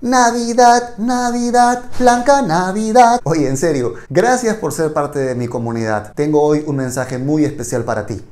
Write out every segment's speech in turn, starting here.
Navidad, Navidad, Blanca Navidad. Oye, en serio, gracias por ser parte de mi comunidad. Tengo hoy un mensaje muy especial para ti.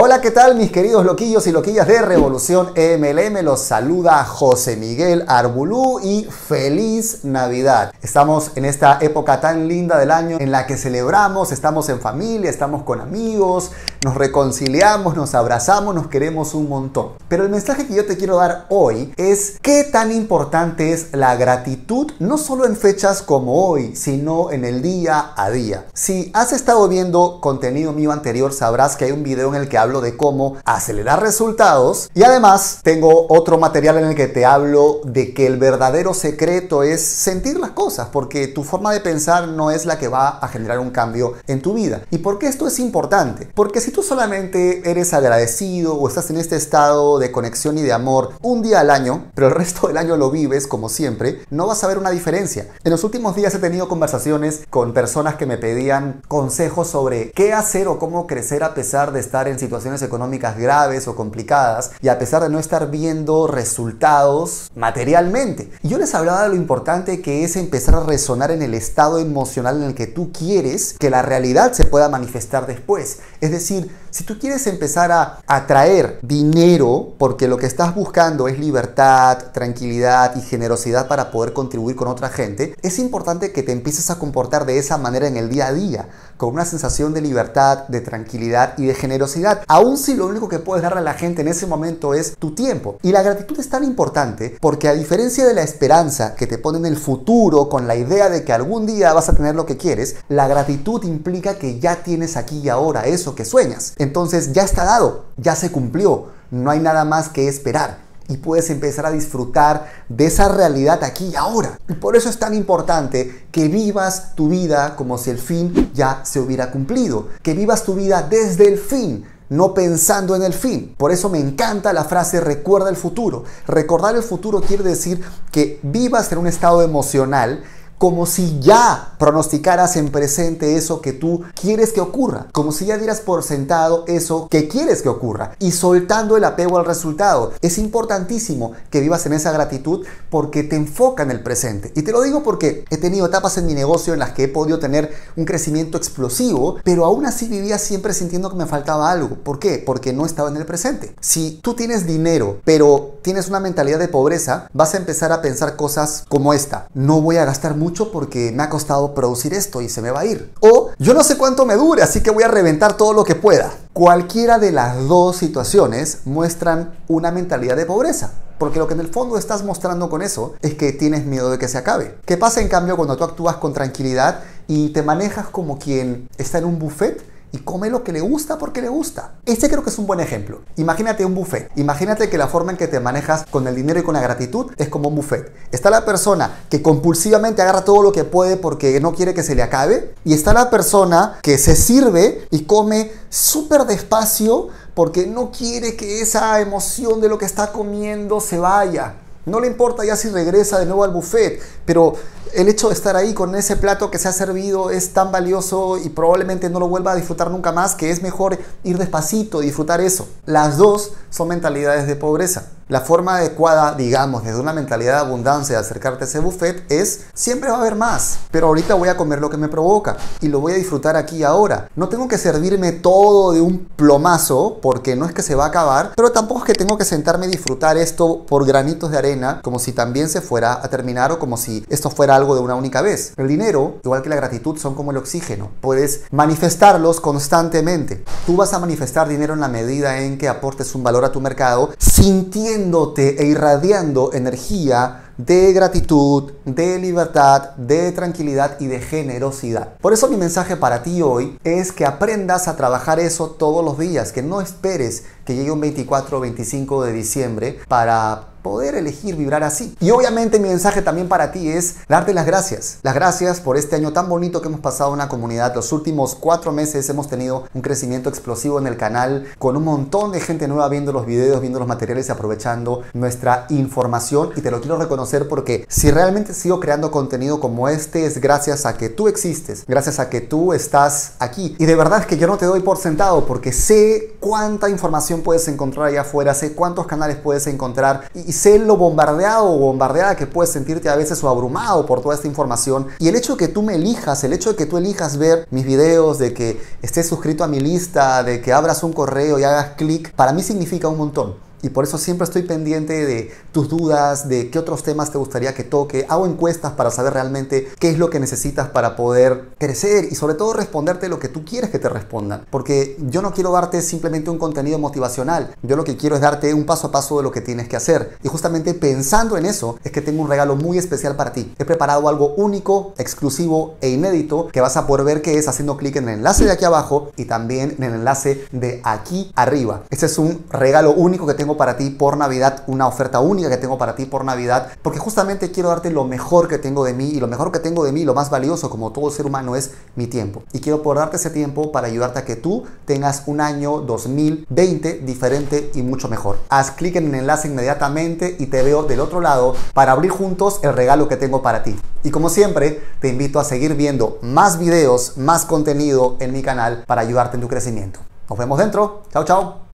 Hola, ¿qué tal mis queridos loquillos y loquillas de Revolución MLM? Los saluda José Miguel Arbulú y feliz Navidad. Estamos en esta época tan linda del año en la que celebramos, estamos en familia, estamos con amigos, nos reconciliamos, nos abrazamos, nos queremos un montón. Pero el mensaje que yo te quiero dar hoy es qué tan importante es la gratitud, no solo en fechas como hoy, sino en el día a día. Si has estado viendo contenido mío anterior, sabrás que hay un video en el que hablo de cómo acelerar resultados y además tengo otro material en el que te hablo de que el verdadero secreto es sentir las cosas porque tu forma de pensar no es la que va a generar un cambio en tu vida. ¿Y por qué esto es importante? Porque si tú solamente eres agradecido o estás en este estado de conexión y de amor un día al año, pero el resto del año lo vives como siempre, no vas a ver una diferencia. En los últimos días he tenido conversaciones con personas que me pedían consejos sobre qué hacer o cómo crecer a pesar de estar en situaciones económicas graves o complicadas y a pesar de no estar viendo resultados materialmente. Y yo les hablaba de lo importante que es empezar a resonar en el estado emocional en el que tú quieres que la realidad se pueda manifestar después. Es decir, si tú quieres empezar a atraer dinero porque lo que estás buscando es libertad, tranquilidad y generosidad para poder contribuir con otra gente, es importante que te empieces a comportar de esa manera en el día a día, con una sensación de libertad, de tranquilidad y de generosidad, aun si lo único que puedes darle a la gente en ese momento es tu tiempo. Y la gratitud es tan importante porque a diferencia de la esperanza que te pone en el futuro con la idea de que algún día vas a tener lo que quieres, la gratitud implica que ya tienes aquí y ahora eso que sueñas. Entonces ya está dado, ya se cumplió, no hay nada más que esperar y puedes empezar a disfrutar de esa realidad aquí y ahora. Y por eso es tan importante que vivas tu vida como si el fin ya se hubiera cumplido, que vivas tu vida desde el fin. No pensando en el fin. Por eso me encanta la frase recuerda el futuro. Recordar el futuro quiere decir que vivas en un estado emocional como si ya pronosticaras en presente eso que tú quieres que ocurra, como si ya dieras por sentado eso que quieres que ocurra y soltando el apego al resultado. Es importantísimo que vivas en esa gratitud porque te enfoca en el presente. Y te lo digo porque he tenido etapas en mi negocio en las que he podido tener un crecimiento explosivo, pero aún así vivía siempre sintiendo que me faltaba algo. ¿Por qué? Porque no estaba en el presente. Si tú tienes dinero, pero tienes una mentalidad de pobreza, vas a empezar a pensar cosas como esta. No voy a gastar mucho porque me ha costado producir esto y se me va a ir. O yo no sé cuánto me dure, así que voy a reventar todo lo que pueda. Cualquiera de las dos situaciones muestran una mentalidad de pobreza. Porque lo que en el fondo estás mostrando con eso es que tienes miedo de que se acabe. ¿Qué pasa en cambio cuando tú actúas con tranquilidad y te manejas como quien está en un buffet y come lo que le gusta porque le gusta. Este creo que es un buen ejemplo. Imagínate un buffet. Imagínate que la forma en que te manejas con el dinero y con la gratitud es como un buffet. Está la persona que compulsivamente agarra todo lo que puede porque no quiere que se le acabe. Y está la persona que se sirve y come súper despacio porque no quiere que esa emoción de lo que está comiendo se vaya. No le importa ya si regresa de nuevo al buffet, pero el hecho de estar ahí con ese plato que se ha servido es tan valioso y probablemente no lo vuelva a disfrutar nunca más que es mejor ir despacito y disfrutar eso. Las dos son mentalidades de pobreza. La forma adecuada, digamos, desde una mentalidad de abundancia de acercarte a ese buffet es siempre va a haber más, pero ahorita voy a comer lo que me provoca y lo voy a disfrutar aquí ahora. No tengo que servirme todo de un plomazo porque no es que se va a acabar, pero tampoco es que tengo que sentarme y disfrutar esto por granitos de arena como si también se fuera a terminar o como si esto fuera algo de una única vez. El dinero, igual que la gratitud, son como el oxígeno. Puedes manifestarlos constantemente. Tú vas a manifestar dinero en la medida en que aportes un valor a tu mercado sintiendo e irradiando energía de gratitud, de libertad, de tranquilidad y de generosidad. Por eso mi mensaje para ti hoy es que aprendas a trabajar eso todos los días, que no esperes que llegue un 24 o 25 de diciembre para poder elegir vibrar así. Y obviamente mi mensaje también para ti es darte las gracias. Las gracias por este año tan bonito que hemos pasado en la comunidad. Los últimos cuatro meses hemos tenido un crecimiento explosivo en el canal con un montón de gente nueva viendo los videos, viendo los materiales y aprovechando nuestra información. Y te lo quiero reconocer porque si realmente sigo creando contenido como este es gracias a que tú existes, gracias a que tú estás aquí. Y de verdad es que yo no te doy por sentado porque sé cuánta información puedes encontrar allá afuera, sé cuántos canales puedes encontrar sé lo bombardeado o bombardeada que puedes sentirte a veces o abrumado por toda esta información. Y el hecho de que tú me elijas, el hecho de que tú elijas ver mis videos, de que estés suscrito a mi lista, de que abras un correo y hagas clic, para mí significa un montón. Y por eso siempre estoy pendiente de tus dudas, de qué otros temas te gustaría que toque. Hago encuestas para saber realmente qué es lo que necesitas para poder crecer y sobre todo responderte lo que tú quieres que te respondan. Porque yo no quiero darte simplemente un contenido motivacional. Yo lo que quiero es darte un paso a paso de lo que tienes que hacer. Y justamente pensando en eso es que tengo un regalo muy especial para ti. He preparado algo único, exclusivo e inédito que vas a poder ver que es haciendo clic en el enlace de aquí abajo y también en el enlace de aquí arriba. Este es un regalo único que tengo para ti por Navidad, una oferta única que tengo para ti por Navidad, porque justamente quiero darte lo mejor que tengo de mí y lo mejor que tengo de mí, lo más valioso como todo ser humano es mi tiempo. Y quiero poder darte ese tiempo para ayudarte a que tú tengas un año 2020 diferente y mucho mejor. Haz clic en el enlace inmediatamente y te veo del otro lado para abrir juntos el regalo que tengo para ti. Y como siempre, te invito a seguir viendo más videos, más contenido en mi canal para ayudarte en tu crecimiento. Nos vemos dentro. Chao, chao.